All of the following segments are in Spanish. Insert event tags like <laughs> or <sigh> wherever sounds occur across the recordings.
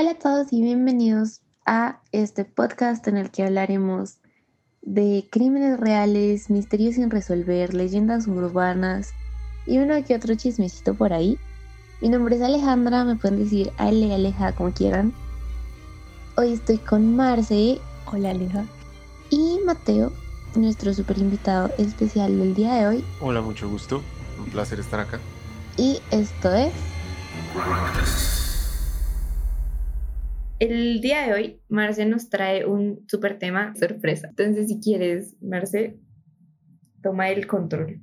Hola a todos y bienvenidos a este podcast en el que hablaremos de crímenes reales, misterios sin resolver, leyendas urbanas y uno que otro chismecito por ahí. Mi nombre es Alejandra, me pueden decir Ale, Aleja, como quieran. Hoy estoy con Marce. Hola, Aleja. Y Mateo, nuestro super invitado especial del día de hoy. Hola, mucho gusto. Un placer estar acá. Y esto es... El día de hoy, Marce nos trae un super tema sorpresa. Entonces, si quieres, Marce, toma el control.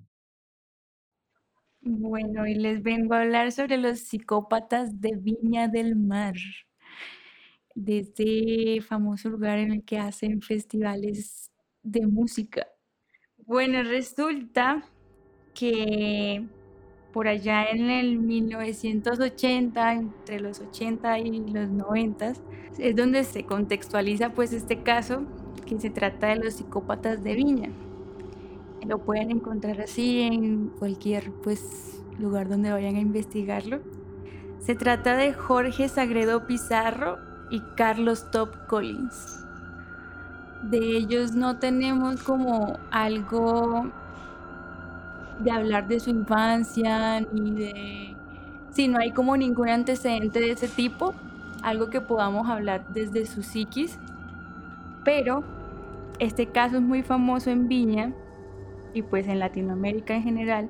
Bueno, hoy les vengo a hablar sobre los psicópatas de Viña del Mar, de este famoso lugar en el que hacen festivales de música. Bueno, resulta que por allá en el 1980, entre los 80 y los 90, es donde se contextualiza pues este caso que se trata de los psicópatas de Viña. Lo pueden encontrar así en cualquier pues lugar donde vayan a investigarlo. Se trata de Jorge Sagredo Pizarro y Carlos Top Collins. De ellos no tenemos como algo de hablar de su infancia, ni de... Si no hay como ningún antecedente de ese tipo, algo que podamos hablar desde su psiquis. Pero este caso es muy famoso en Viña y pues en Latinoamérica en general,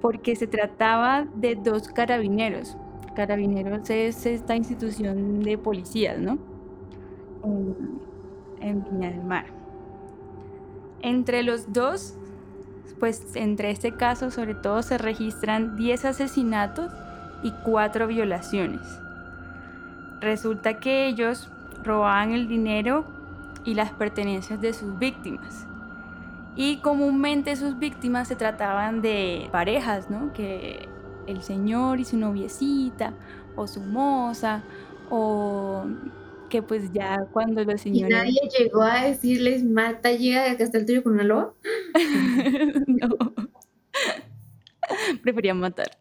porque se trataba de dos carabineros. Carabineros es esta institución de policías, ¿no? En, en Viña del Mar. Entre los dos pues entre este caso sobre todo se registran 10 asesinatos y 4 violaciones. Resulta que ellos robaban el dinero y las pertenencias de sus víctimas. Y comúnmente sus víctimas se trataban de parejas, ¿no? Que el señor y su noviecita, o su moza, o que pues ya cuando los señores... ¿Y nadie llegó a decirles, Marta, llega de acá hasta el tuyo con una loba? <laughs> no. <laughs> Prefería matar.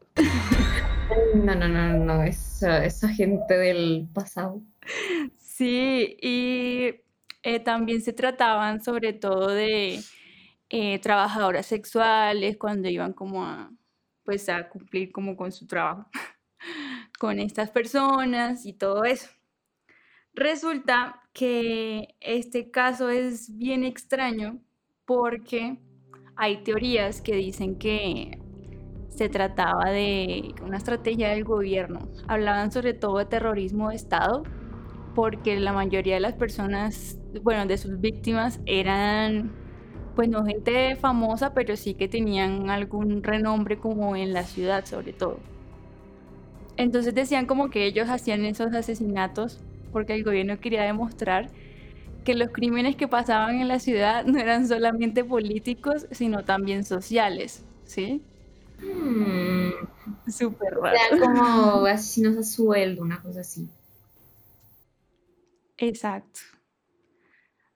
No, no, no, no, esa, esa gente del pasado. Sí, y eh, también se trataban sobre todo de eh, trabajadoras sexuales cuando iban como a, pues a cumplir como con su trabajo <laughs> con estas personas y todo eso. Resulta que este caso es bien extraño porque hay teorías que dicen que se trataba de una estrategia del gobierno. Hablaban sobre todo de terrorismo de Estado porque la mayoría de las personas, bueno, de sus víctimas eran, pues no gente famosa, pero sí que tenían algún renombre como en la ciudad sobre todo. Entonces decían como que ellos hacían esos asesinatos porque el gobierno quería demostrar que los crímenes que pasaban en la ciudad no eran solamente políticos, sino también sociales, ¿sí? Hmm. Súper raro. Como asesinos a sueldo, una cosa así. Exacto.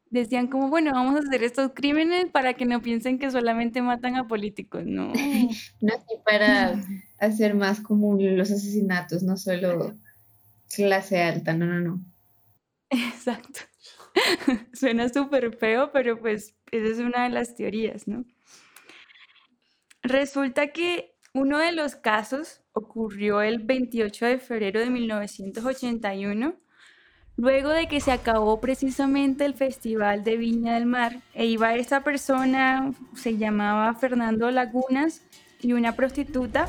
Decían como, bueno, vamos a hacer estos crímenes para que no piensen que solamente matan a políticos, no. <laughs> no, sí, para hacer más común los asesinatos, no solo clase alta, no, no, no. Exacto. <laughs> Suena súper feo, pero pues esa es una de las teorías, ¿no? Resulta que uno de los casos ocurrió el 28 de febrero de 1981, luego de que se acabó precisamente el Festival de Viña del Mar, e iba esta persona, se llamaba Fernando Lagunas, y una prostituta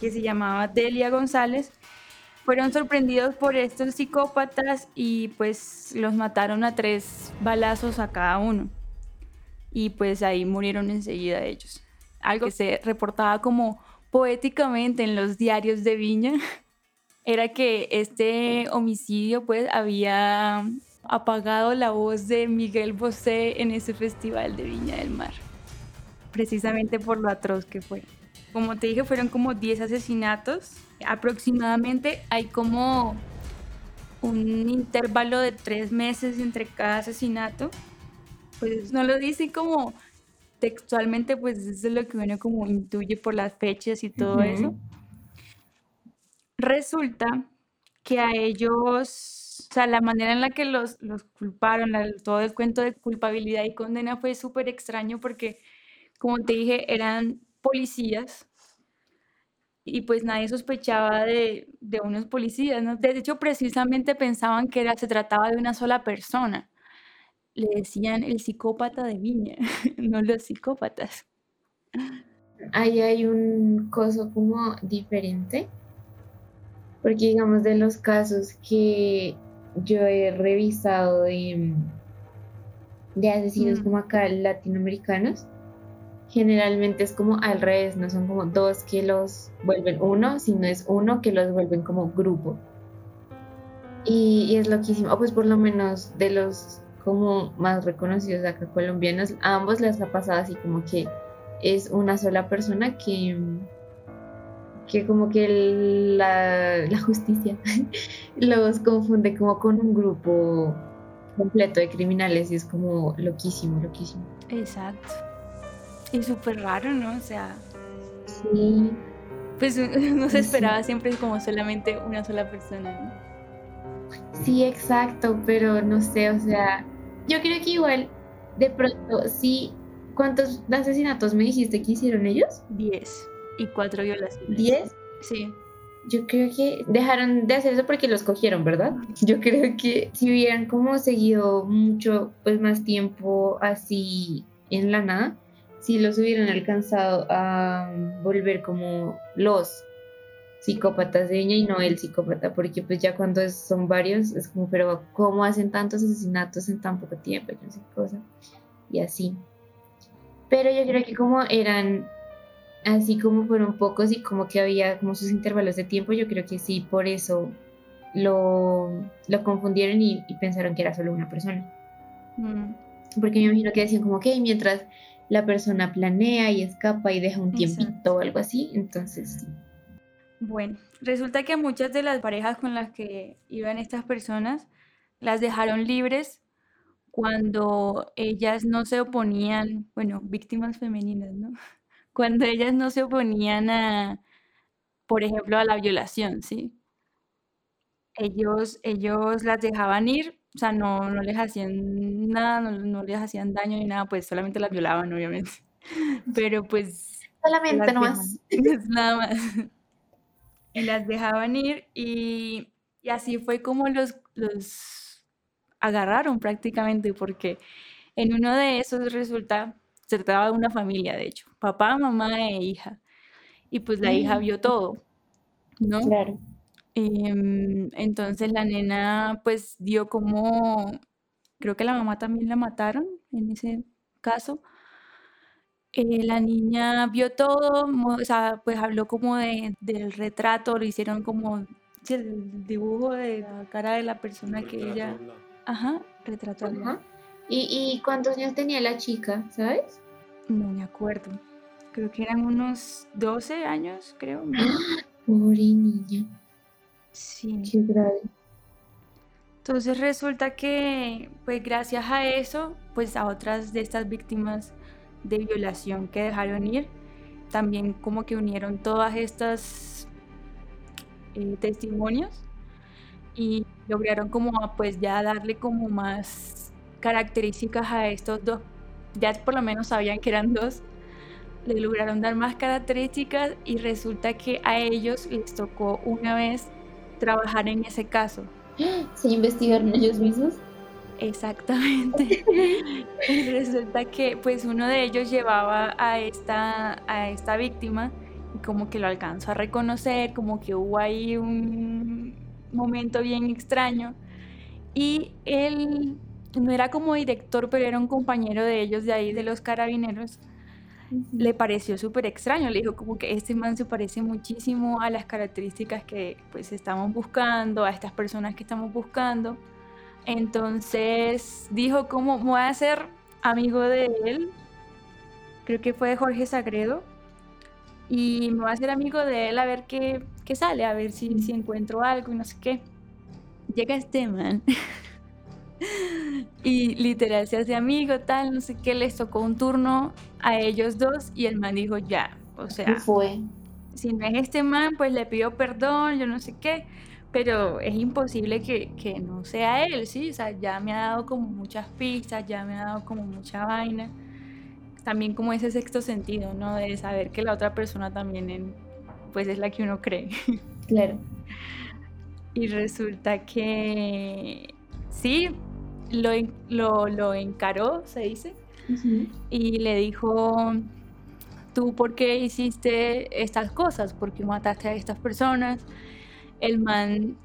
que se llamaba Delia González, fueron sorprendidos por estos psicópatas y pues los mataron a tres balazos a cada uno. Y pues ahí murieron enseguida ellos. Algo que se reportaba como poéticamente en los diarios de Viña <laughs> era que este homicidio pues había apagado la voz de Miguel Bosé en ese festival de Viña del Mar, precisamente por lo atroz que fue. Como te dije, fueron como 10 asesinatos. Aproximadamente hay como un intervalo de tres meses entre cada asesinato. Pues no lo dice como textualmente, pues eso es lo que uno como intuye por las fechas y todo eso. Resulta que a ellos, o sea, la manera en la que los, los culparon, todo el cuento de culpabilidad y condena fue súper extraño porque, como te dije, eran policías y pues nadie sospechaba de, de unos policías, ¿no? De hecho, precisamente pensaban que era, se trataba de una sola persona. Le decían el psicópata de Viña, <laughs> no los psicópatas. Ahí hay un coso como diferente, porque digamos de los casos que yo he revisado de, de asesinos Mm. como acá latinoamericanos, generalmente es como al revés, no son como dos que los vuelven uno, sino es uno que los vuelven como grupo. Y, es loquísimo, o pues por lo menos de los como más reconocidos acá colombianos, a ambos les ha pasado así como que es una sola persona que, que como que la, la justicia <laughs> los confunde como con un grupo completo de criminales y es como loquísimo, loquísimo. Exacto. Y súper raro, ¿no? O sea, Sí, pues <laughs> no se Sí. esperaba siempre como solamente una sola persona, ¿no? sí, exacto, pero no sé, o sea, yo creo que igual de pronto sí, ¿cuántos asesinatos me dijiste que hicieron ellos? Diez y cuatro violaciones. ¿Diez? Sí. Yo creo que dejaron de hacer eso porque los cogieron, ¿verdad? Yo creo que si hubieran como seguido mucho, pues más tiempo así en la nada, si los hubieran alcanzado a volver como los psicópatas de ella y no el psicópata, porque pues ya cuando es- son varios es como, pero ¿cómo hacen tantos asesinatos en tan poco tiempo? Yo no sé qué cosa. Y así. Pero yo creo que como eran así como fueron pocos y como que había como sus intervalos de tiempo, yo creo que sí, por eso lo, lo confundieron y, y pensaron que era solo una persona. Mm, Porque me imagino que decían como que mientras la persona planea y escapa y deja un tiempito Exacto. o algo así, entonces Bueno, resulta que muchas de las parejas con las que iban estas personas las dejaron libres cuando ellas no se oponían, bueno, víctimas femeninas, ¿no? <laughs> Cuando ellas no se oponían a, por ejemplo, a la violación, ¿sí? Ellos, ellos las dejaban ir, o sea, no, no les hacían nada, no, no les hacían daño ni nada, pues solamente las violaban, obviamente. <laughs> Pero pues solamente nomás. dejaban, <laughs> nada más. <laughs> Y las dejaban ir y, y así fue como los, los agarraron prácticamente, porque en uno de esos resulta, se trataba de una familia, de hecho, papá, mamá e hija. Y pues la hija Mm, vio todo, ¿no? Claro. Em, entonces la nena pues dio como, creo que la mamá también la mataron en ese caso. Eh, la niña vio todo, mo- o sea, pues habló como de, del retrato, lo hicieron como sí, el dibujo de la cara de la persona que ella, ajá, al lado. Ajá. ¿Y, ¿Y cuántos años tenía la chica, sabes? No me acuerdo, creo que eran unos 12 años, creo. ¿no? <gasps> Pobre niña, Sí. qué grave. Entonces resulta que, pues gracias a eso, pues a otras de estas víctimas de violación que dejaron ir, también como que unieron todas estas eh, testimonios y lograron como pues ya darle como más características a estos dos, ya por lo menos sabían que eran dos, le lograron dar más características y resulta que a ellos les tocó una vez trabajar en ese caso. ¿Se investigaron ellos mismos? Exactamente. <laughs> Y resulta que pues uno de ellos llevaba a esta, a esta víctima y como que lo alcanzó a reconocer, como que hubo ahí un momento bien extraño. Y él no era como director, pero era un compañero de ellos de ahí, de los carabineros. Le pareció súper extraño, le dijo como que este man se parece muchísimo a las características que pues estamos buscando, a estas personas que estamos buscando. Entonces dijo como voy a hacer amigo de él, creo que fue Jorge Sagredo, y me voy a hacer amigo de él a ver qué, qué sale, a ver si, si encuentro algo y no sé qué. Llega este man <laughs> <laughs> y literal se hace amigo, tal, no sé qué, les tocó un turno a ellos dos y el man dijo ya, o ¿Qué sea, fue? si no es este man, pues le pido perdón, yo no sé qué, pero es imposible que, que, no sea él, ¿sí? O sea, ya me ha dado como muchas pistas, ya me ha dado como mucha vaina. También como ese sexto sentido, ¿no? De saber que la otra persona también pues es la que uno cree. <laughs> Claro. Y resulta que sí, lo, lo, lo encaró, se dice, y le dijo, ¿tú por qué hiciste estas cosas? ¿Por qué mataste a estas personas? El man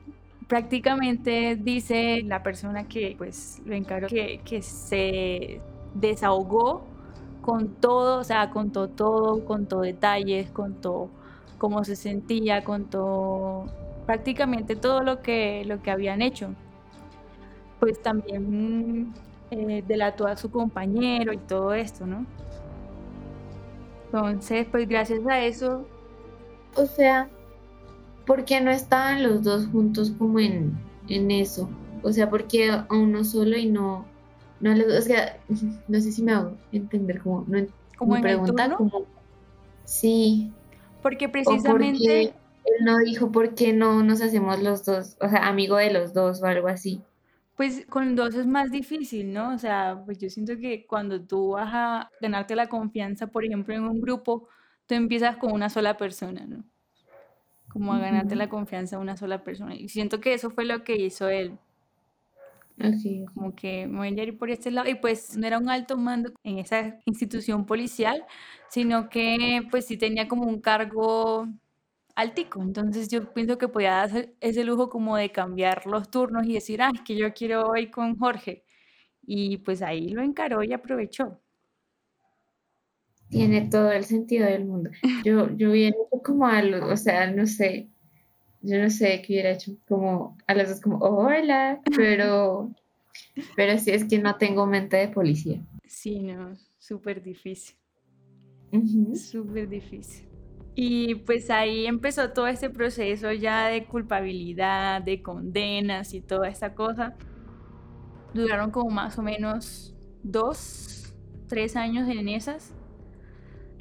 prácticamente dice, la persona que pues lo encaró, que, que se desahogó con todo, o sea, contó todo, contó detalles, contó cómo se sentía, contó prácticamente todo lo que, lo que habían hecho. Pues también eh, delató a su compañero y todo esto, ¿no? Entonces, pues gracias a eso... O sea, ¿por qué no estaban los dos juntos como en, en eso? O sea, ¿por qué a uno solo y no, no o sea, <laughs> no sé si me hago entender como, no, ¿Como pregunta, como, sí. Porque precisamente... él no dijo por qué no nos hacemos los dos, o sea, amigo de los dos o algo así. Pues con dos es más difícil, ¿no? O sea, pues yo siento que cuando tú vas a ganarte la confianza, por ejemplo, en un grupo, tú empiezas con una sola persona, ¿no? Como a ganarte la confianza a una sola persona. Y siento que eso fue lo que hizo él. Así Como que me voy a ir por este lado. Y pues no era un alto mando en esa institución policial, sino que pues sí tenía como un cargo altico. Entonces yo pienso que podía hacer ese lujo como de cambiar los turnos y decir, ah, es que yo quiero ir con Jorge. Y pues ahí lo encaró y aprovechó. Tiene todo el sentido del mundo. Yo, yo hubiera hecho como algo, o sea, no sé, yo no sé qué hubiera hecho, como a las dos como, hola, pero, pero sí es que no tengo mente de policía. Sí, no, súper difícil. Súper difícil. Y pues ahí empezó todo este proceso ya de culpabilidad, de condenas y toda esta cosa. Duraron como más o menos dos, tres años en esas,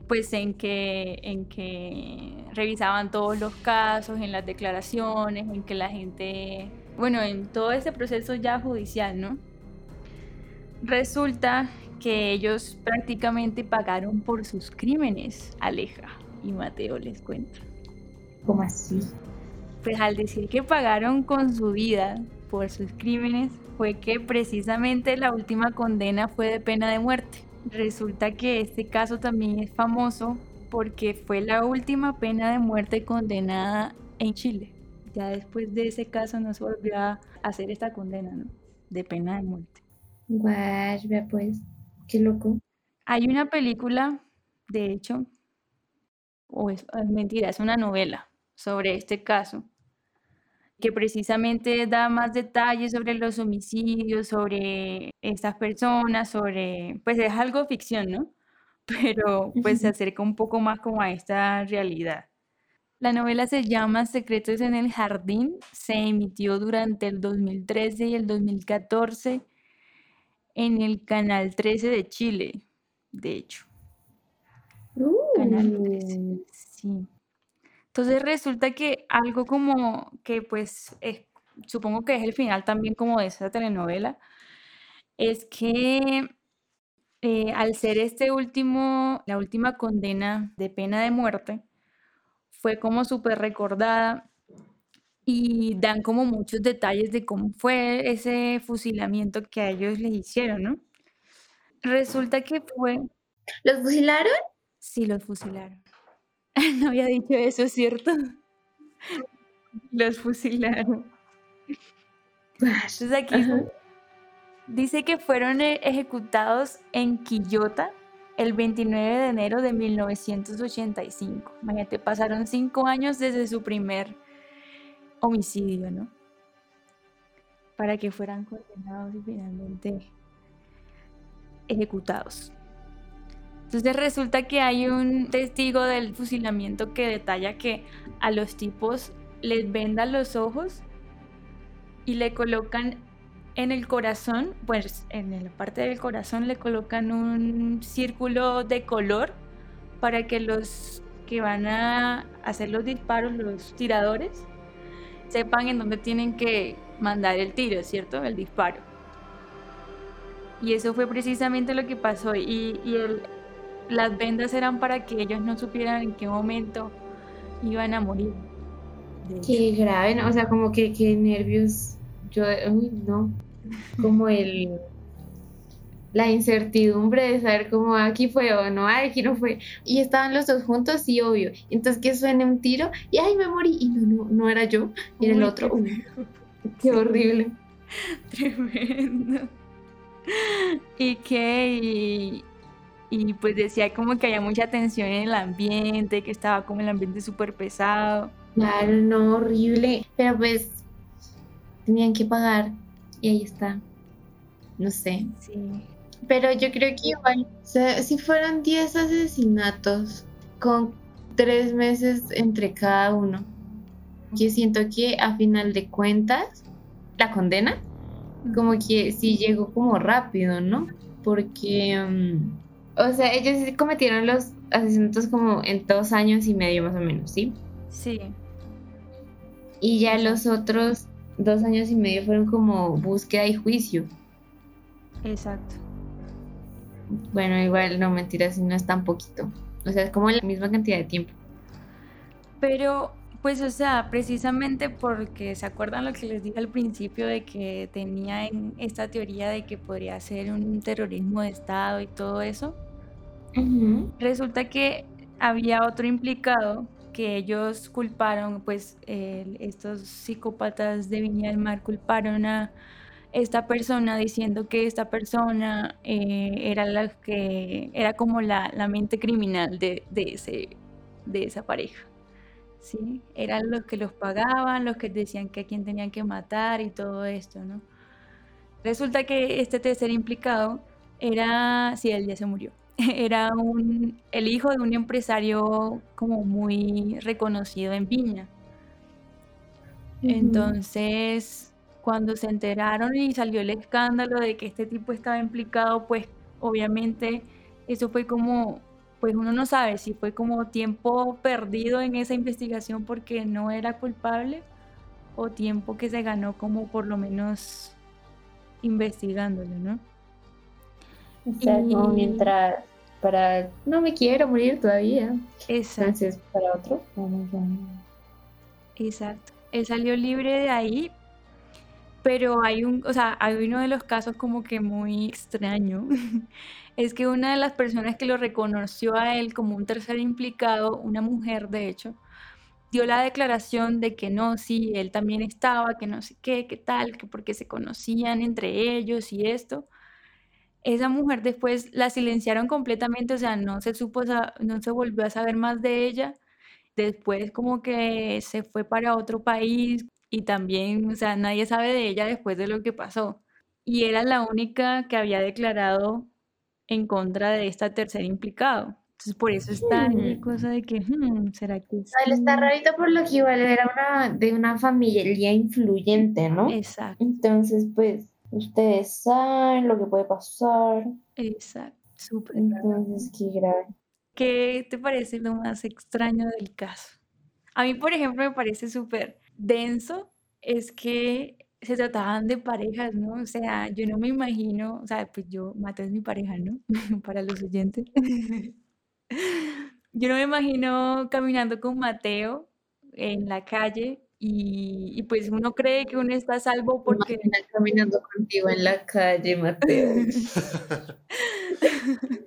pues en que, en que revisaban todos los casos, en las declaraciones, en que la gente, bueno, en todo este proceso ya judicial, ¿no? Resulta que ellos prácticamente pagaron por sus crímenes, Aleja y Mateo les cuenta. ¿Cómo así? Pues al decir que pagaron con su vida por sus crímenes, fue que precisamente la última condena fue de pena de muerte. Resulta que este caso también es famoso porque fue la última pena de muerte condenada en Chile. Ya después de ese caso no se volvió a hacer esta condena, ¿no? De pena de muerte. Vea pues, qué loco. Hay una película, de hecho, o es, mentira, es una novela sobre este caso, que precisamente da más detalles sobre los homicidios, sobre estas personas, sobre, pues es algo ficción, ¿no? <laughs> Pero pues se acerca un poco más como a esta realidad. La novela se llama Secretos en el Jardín, se emitió durante el 2013 y el 2014 en el Canal 13 de Chile, de hecho. Canal sí. Entonces resulta que algo como que pues supongo que es el final también como de esa telenovela, es que eh, al ser este último, la última condena de pena de muerte, fue como súper recordada y dan como muchos detalles de cómo fue ese fusilamiento que a ellos les hicieron, ¿no? Resulta que fue... ¿Los fusilaron? Sí, los fusilaron. <laughs> No había dicho eso, ¿cierto? Los fusilaron. Entonces aquí dice que fueron e-, ejecutados en Quillota el 29 de enero de 1985. Imagínate, pasaron cinco años desde su primer homicidio, ¿no? Para que fueran condenados y finalmente ejecutados. Entonces resulta que hay un testigo del fusilamiento que detalla que a los tipos les vendan los ojos y le colocan en el corazón, pues en la parte del corazón le colocan un círculo de color para que los que van a hacer los disparos, los tiradores, sepan en dónde tienen que mandar el tiro, ¿cierto? El disparo. Y eso fue precisamente lo que pasó. Y, las vendas eran para que ellos no supieran en qué momento iban a morir. Qué grave, ¿no? O sea, como que qué nervios. Yo, uy, no. Como el la incertidumbre de saber cómo aquí fue o no, aquí no fue. Y estaban los dos juntos, sí, obvio. Entonces que suene un tiro y ay, me morí. Y no, no, no era yo, era el otro. <laughs> Qué, horrible. <laughs> Tremendo. Y que, y, pues decía como que había mucha tensión en el ambiente, que estaba como el ambiente súper pesado. Claro, no, horrible. Pero pues tenían que pagar y ahí está. No sé. Sí. Pero yo creo que igual, si fueron 10 asesinatos con 3 meses entre cada uno, yo siento que a final de cuentas, la condena, como que sí llegó como rápido, ¿no? Porque, mm, o sea, ellos cometieron los asesinatos como en dos años y medio más o menos, ¿sí? Sí. Y ya los otros dos años y medio fueron como búsqueda y juicio. Exacto. Bueno, igual no mentiras, no es tan poquito. O sea, es como la misma cantidad de tiempo. Pero, pues, o sea, precisamente porque se acuerdan lo que les dije al principio de que tenía en esta teoría de que podría ser un terrorismo de Estado y todo eso. Resulta que había otro implicado que ellos culparon, pues estos psicópatas de Viña del Mar culparon a esta persona diciendo que esta persona eh, era la que era como la, mente criminal de, ese, de esa pareja. ¿Sí? Eran los que los pagaban, los que decían que a quién tenían que matar y todo esto, ¿no? Resulta que este tercer implicado era, sí, él ya se murió, <laughs> era un, el hijo de un empresario como muy reconocido en Viña. Entonces, cuando se enteraron y salió el escándalo de que este tipo estaba implicado, pues obviamente eso fue como, pues uno no sabe si fue como tiempo perdido en esa investigación porque no era culpable o tiempo que se ganó como por lo menos investigándolo, ¿no? O sea, como mientras para no me quiero morir todavía. Exacto. Entonces, para otro. Exacto. Él salió libre de ahí, pero hay un, o sea, hay uno de los casos como que muy extraño. <laughs> es que una de las personas que lo reconoció a él como un tercer implicado, una mujer de hecho, dio la declaración de que no, sí, él también estaba, que no sé qué, qué tal, que porque se conocían entre ellos y esto. Esa mujer después la silenciaron completamente, o sea, no se supo, no se volvió a saber más de ella. Después como que se fue para otro país, y también, o sea, nadie sabe de ella después de lo que pasó. Y era la única que había declarado en contra de esta tercera implicado. Entonces, por eso está la cosa de que, hmm, ¿será que sí? Él está rarito por lo que igual era una, de una familia influyente, ¿no? Exacto. Entonces, pues, ustedes saben lo que puede pasar. Exacto, súper. Entonces, qué grave. ¿Qué te parece lo más extraño del caso? A mí, por ejemplo, me parece súper denso es que se trataban de parejas, ¿no? O sea, yo no me imagino, o sea, pues yo, Mateo es mi pareja, ¿no? <laughs> Para los oyentes. <laughs> yo no me imagino caminando con Mateo en la calle y, pues uno cree que uno está a salvo porque... caminando contigo en la calle, Mateo. <laughs>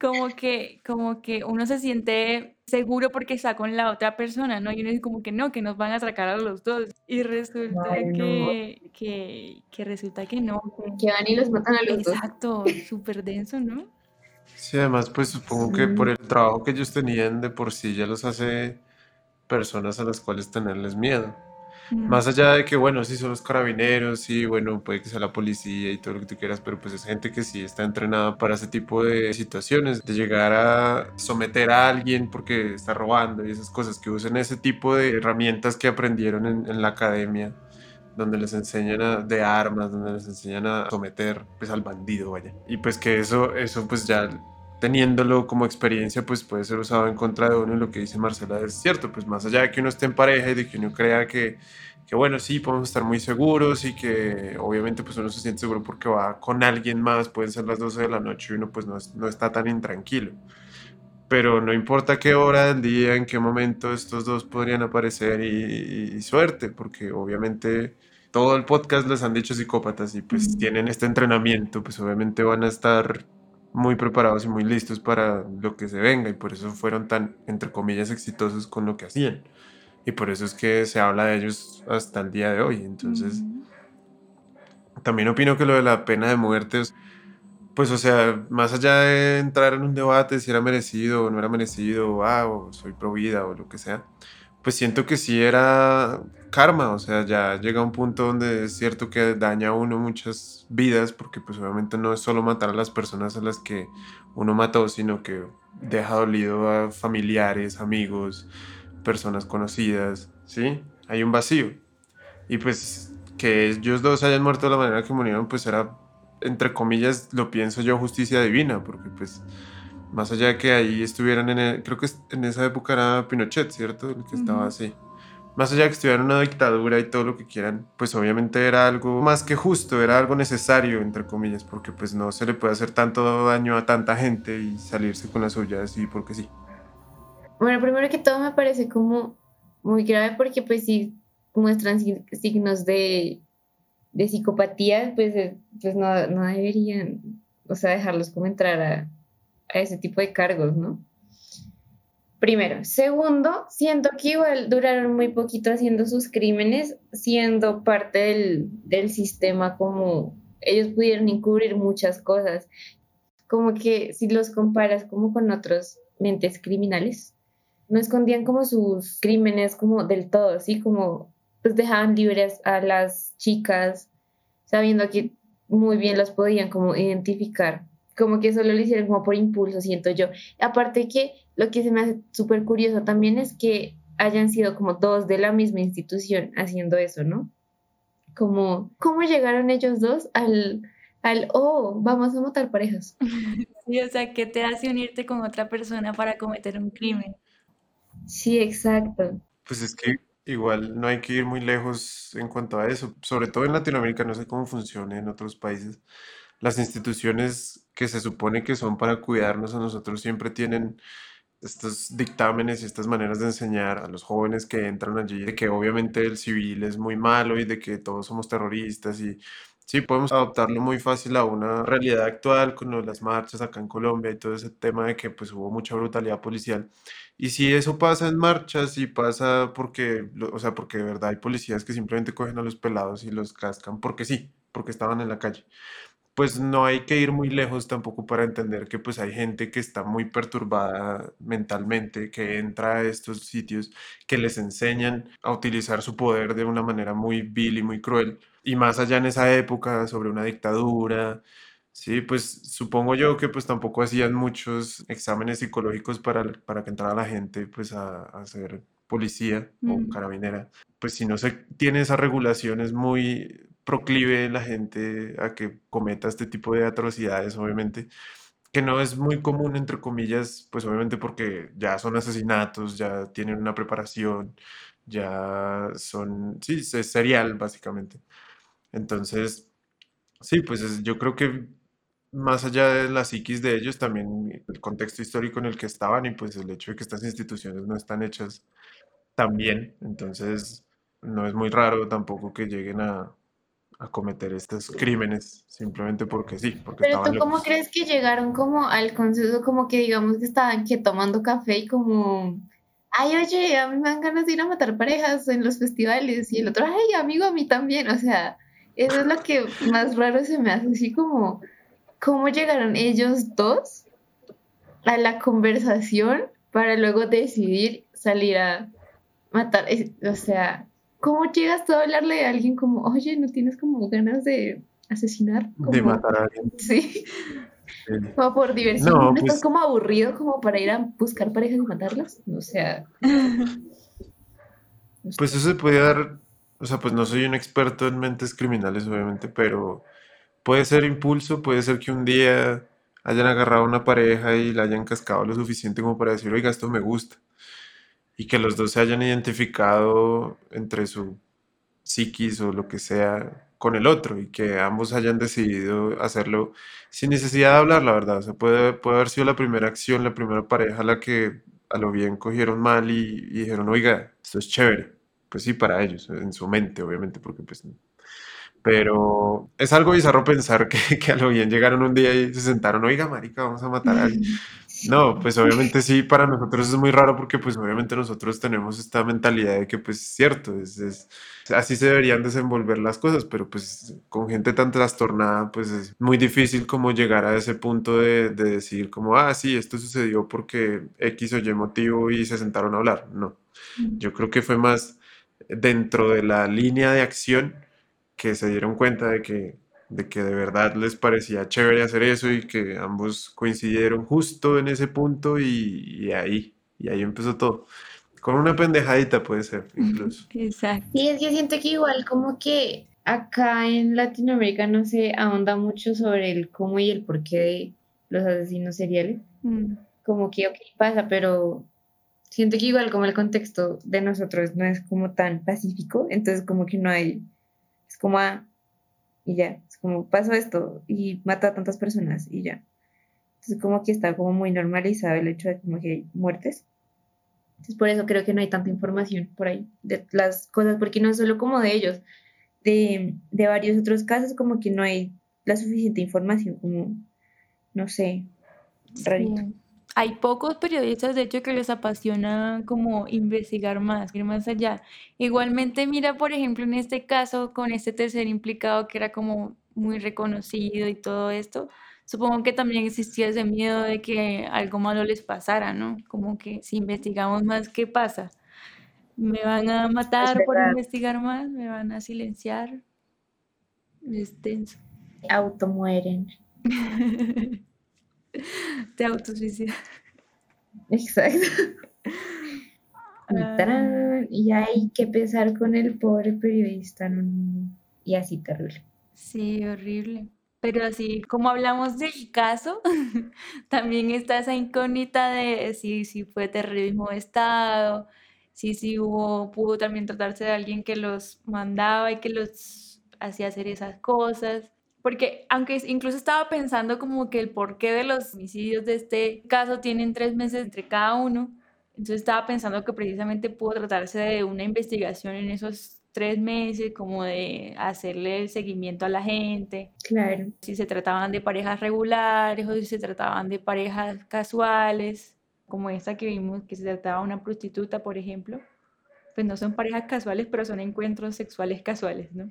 como que, como que uno se siente seguro porque está con la otra persona, ¿no? Y uno dice como que no, que nos van a atracar a los dos. Y resulta que, que, que, resulta que no. Que van y los matan a los dos. Exacto, <laughs> súper denso, ¿no? Sí, además, pues supongo que por el trabajo que ellos tenían de por sí ya los hace personas a las cuales tenerles miedo. Más allá de que, bueno, sí son los carabineros, sí, bueno, puede que sea la policía y todo lo que tú quieras, pero pues es gente que sí está entrenada para ese tipo de situaciones, de llegar a someter a alguien porque está robando y esas cosas, que usen ese tipo de herramientas que aprendieron en, la academia, donde les enseñan de armas, donde les enseñan a someter pues al bandido, vaya. Y pues que eso, eso pues ya teniéndolo como experiencia, pues puede ser usado en contra de uno y lo que dice Marcela es cierto, pues más allá de que uno esté en pareja y de que uno crea que, que bueno, sí, podemos estar muy seguros y que obviamente pues uno se siente seguro porque va con alguien más, pueden ser las 12 de la noche y uno pues no, no está tan intranquilo. Pero no importa qué hora del día, en qué momento estos dos podrían aparecer y, y suerte, porque obviamente todo el podcast les han dicho psicópatas y pues tienen este entrenamiento, pues obviamente van a estar muy preparados y muy listos para lo que se venga y por eso fueron tan, entre comillas, exitosos con lo que hacían. Y por eso es que se habla de ellos hasta el día de hoy. Entonces, también opino que lo de la pena de muerte, pues o sea, más allá de entrar en un debate si era merecido o no era merecido, o, ah, o soy pro vida o lo que sea, pues siento que sí era karma, o sea, ya llega un punto donde es cierto que daña a uno muchas vidas, porque pues obviamente no es solo matar a las personas a las que uno mató, sino que deja dolido a familiares, amigos, personas conocidas, ¿sí? Hay un vacío. Y pues que ellos dos hayan muerto de la manera que murieron, pues era, entre comillas, lo pienso yo, justicia divina, porque pues más allá de que ahí estuvieran en el, creo que en esa época era Pinochet, ¿cierto? El que estaba así. Más allá de que estuviera en una dictadura y todo lo que quieran, pues obviamente era algo más que justo, era algo necesario, entre comillas, porque pues no se le puede hacer tanto daño a tanta gente y salirse con las suyas así porque sí. Bueno, primero que todo me parece como muy grave porque pues si muestran signos de, de psicopatía, pues, eh, pues no, no deberían, o sea, dejarlos como entrar a, a ese tipo de cargos, ¿no? Primero. Segundo, siento que igual duraron muy poquito haciendo sus crímenes, siendo parte del, del sistema, como ellos pudieron encubrir muchas cosas. Como que si los comparas como con otros mentes criminales, no escondían como sus crímenes como del todo, ¿sí? Como pues dejaban libres a las chicas, sabiendo que muy bien las podían como identificar como que solo lo hicieron como por impulso, siento yo. Aparte que lo que se me hace súper curioso también es que hayan sido como dos de la misma institución haciendo eso, ¿no? Como, ¿cómo llegaron ellos dos al, al, oh, vamos a matar parejas? <laughs> Sí, o sea, ¿qué te hace unirte con otra persona para cometer un crimen? Sí, exacto. Pues es que igual no hay que ir muy lejos en cuanto a eso, sobre todo en Latinoamérica, no sé cómo funciona en otros países, las instituciones que se supone que son para cuidarnos a nosotros siempre tienen estos dictámenes y estas maneras de enseñar a los jóvenes que entran allí de que obviamente el civil es muy malo y de que todos somos terroristas y sí, podemos adoptarlo muy fácil a una realidad actual con las marchas acá en Colombia y todo ese tema de que pues hubo mucha brutalidad policial. Y si eso pasa en marchas y pasa porque, o sea, porque de verdad hay policías que simplemente cogen a los pelados y los cascan porque sí, porque estaban en la calle pues no hay que ir muy lejos tampoco para entender que pues hay gente que está muy perturbada mentalmente, que entra a estos sitios, que les enseñan a utilizar su poder de una manera muy vil y muy cruel. Y más allá en esa época, sobre una dictadura, sí, pues supongo yo que pues tampoco hacían muchos exámenes psicológicos para, para que entrara la gente pues a, a ser policía o mm. carabinera. Pues si no se tiene esas regulaciones muy proclive la gente a que cometa este tipo de atrocidades, obviamente, que no es muy común, entre comillas, pues obviamente porque ya son asesinatos, ya tienen una preparación, ya son, sí, es serial, básicamente. Entonces, sí, pues yo creo que más allá de la psiquis de ellos, también el contexto histórico en el que estaban y pues el hecho de que estas instituciones no están hechas tan bien, entonces no es muy raro tampoco que lleguen a, a cometer estos crímenes simplemente porque sí, porque Pero tú cómo crees que llegaron como al consenso, como que digamos que estaban que tomando café y como, ay, oye, a mí me dan ganas de ir a matar parejas en los festivales y el otro, ay, amigo, a mí también, o sea, eso es lo que <laughs> más raro se me hace, así como, ¿cómo llegaron ellos dos a la conversación para luego decidir salir a matar? O sea, ¿Cómo llegas tú a hablarle a alguien como, oye, no tienes como ganas de asesinar? de matar a alguien. <laughs> Sí. Como por diversión. No, estás pues como aburrido como para ir a buscar parejas y matarlas? O sea. Pues eso se puede dar. O sea, pues no soy un experto en mentes criminales, obviamente, pero puede ser impulso, puede ser que un día hayan agarrado a una pareja y la hayan cascado lo suficiente como para decir, oiga, esto me gusta. Y que los dos se hayan identificado entre su psiquis o lo que sea con el otro y que ambos hayan decidido hacerlo sin necesidad de hablar, la verdad. O sea, puede, puede haber sido la primera acción, la primera pareja la que a lo bien cogieron mal y, y dijeron, oiga, esto es chévere. Pues sí, para ellos, en su mente, obviamente, porque pues pero es algo bizarro pensar que, que, a lo bien llegaron un día y se sentaron, oiga, marica, vamos a matar a alguien. <laughs> No, pues obviamente sí, para nosotros es muy raro porque pues obviamente nosotros tenemos esta mentalidad de que pues cierto, es, es, así se deberían desenvolver las cosas, pero pues con gente tan trastornada pues es muy difícil como llegar a ese punto de, de decir como, ah, sí, esto sucedió porque X o Y motivo y se sentaron a hablar. No, yo creo que fue más dentro de la línea de acción que se dieron cuenta de que, de que de verdad les parecía chévere hacer eso y que ambos coincidieron justo en ese punto y, ahí, y ahí empezó todo. Con una pendejadita puede ser, <laughs> incluso. Exacto. Sí, es que siento que igual como que acá en Latinoamérica no se ahonda mucho sobre el cómo y el por qué de los asesinos seriales. Mm. Como que, ok, pasa, pero siento que igual como el contexto de nosotros no es como tan pacífico, entonces como que no hay es como, ah, y ya, es como, pasó esto y mata a tantas personas y ya. Entonces como que está como muy normalizado el hecho de como que hay muertes. Entonces por eso creo que no hay tanta información por ahí de las cosas, porque no es solo como de ellos, de, de varios otros casos como que no hay la suficiente información, como, no sé, rarito. Hay pocos periodistas, de hecho, que les apasiona como investigar más, ir más allá. Igualmente, mira, por ejemplo, en este caso, con este tercer implicado que era como muy reconocido y todo esto, supongo que también existía ese miedo de que algo malo les pasara, ¿no? Como que si investigamos más, ¿qué pasa? ¿Me van a matar por investigar más? ¿Me van a silenciar? Es tenso. Automueren. <laughs> Te autosuicidas. Exacto. Ah. Y hay que pensar con el pobre periodista. Y así terrible. Sí, horrible. Pero así como hablamos del caso, <laughs> también está esa incógnita de si, si fue terrorismo de Estado, si, si hubo, pudo también tratarse de alguien que los mandaba y que los hacía hacer esas cosas porque aunque incluso estaba pensando como que el porqué de los homicidios de este caso tienen tres meses entre cada uno, entonces estaba pensando que precisamente pudo tratarse de una investigación en esos tres meses, como de hacerle el seguimiento a la gente. Claro. Si se trataban de parejas regulares o si se trataban de parejas casuales, como esta que vimos, que se trataba de una prostituta, por ejemplo. Pues no son parejas casuales, pero son encuentros sexuales casuales, ¿no?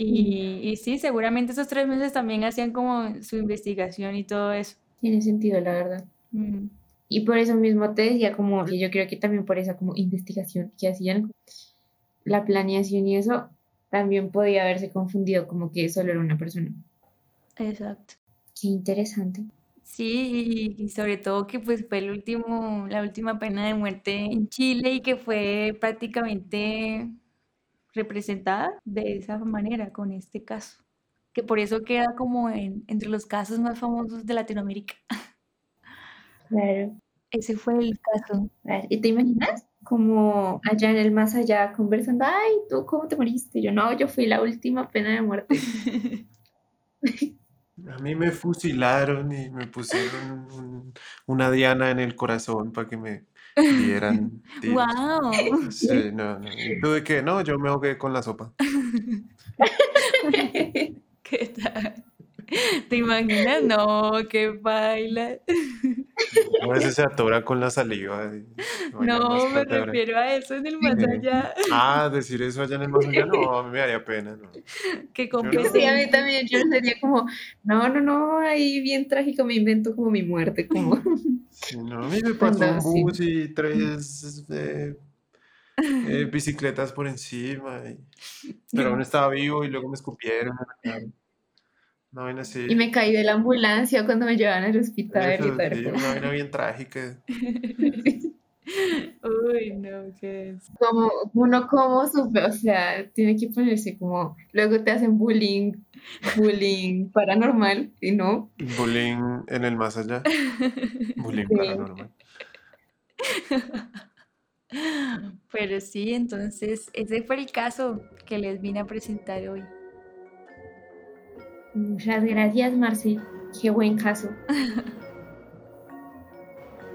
Y, sí, seguramente esos tres meses también hacían como su investigación y todo eso. Tiene sentido, la verdad. Mm. Y por eso mismo te decía como, y yo creo que también por esa como investigación que hacían, la planeación y eso, también podía haberse confundido como que solo era una persona. Exacto. Qué interesante. Sí, y sobre todo que pues fue el último, la última pena de muerte en Chile y que fue prácticamente representada de esa manera con este caso, que por eso queda como en, entre los casos más famosos de Latinoamérica. Claro. Ese fue el caso. ¿Y te imaginas? Como allá en el más allá conversando, ay, ¿tú cómo te moriste? Yo no, yo fui la última pena de muerte. <laughs> A mí me fusilaron y me pusieron una diana en el corazón para que me eran <laughs> ¡Wow! Sí, no, no. ¿Y tú de qué? No, yo me ahogué con la sopa. <laughs> ¿Qué tal? ¿Te imaginas? No, qué baila. A veces se atora con la saliva. no, me refiero a eso en el más allá. Ah, decir eso allá en el más allá, no, a mí me haría pena, ¿no? Qué complejo. Sí, a mí también, yo sería como, no, no, no, ahí bien trágico me invento como mi muerte, como... no, a mí me <laughs> pasó un bus y tres eh, eh, bicicletas por encima, pero aún estaba vivo y luego me escupieron. Una vaina así. Y me caí de la ambulancia cuando me llevaban al hospital. Eso, una vaina <laughs> bien trágica. Uy, no, ¿qué es? Como, uno como supe, o sea, tiene que ponerse como, luego te hacen bullying, bullying <laughs> paranormal, y no. Bullying en el más allá. Bullying <laughs> Sí. paranormal. Pero sí, entonces ese fue el caso que les vine a presentar hoy. Muchas gracias, Marci. Qué buen caso. <laughs>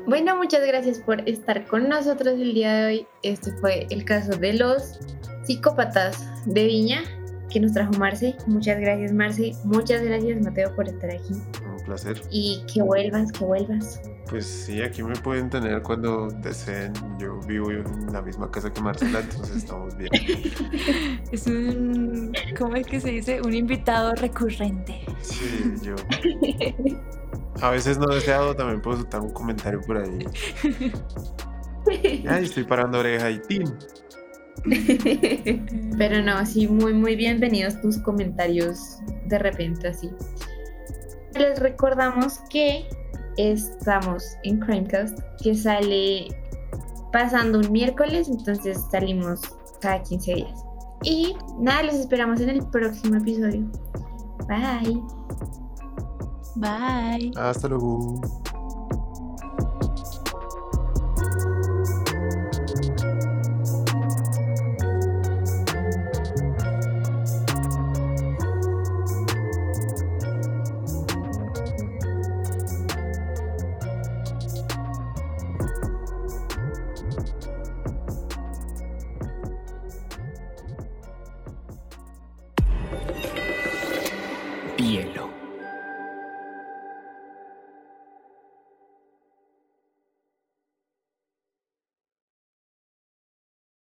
Bueno, muchas gracias por estar con nosotros el día de hoy. Este fue el caso de los psicópatas de Viña que nos trajo Marce. Muchas gracias, Marce. Muchas gracias, Mateo, por estar aquí. Placer. Y que vuelvas, que vuelvas. Pues sí, aquí me pueden tener cuando deseen. Yo vivo en la misma casa que Marcela, entonces estamos bien. <laughs> Es un, ¿cómo es que se dice? Un invitado recurrente. Sí, yo. A veces no deseado, también puedo soltar un comentario por ahí. <laughs> Ay, estoy parando oreja y tin. <laughs> Pero no, sí, muy, muy bienvenidos tus comentarios de repente así. Les recordamos que estamos en Crimecast, que sale pasando un miércoles, entonces salimos cada 15 días. Y nada, los esperamos en el próximo episodio. Bye. Bye. Hasta luego.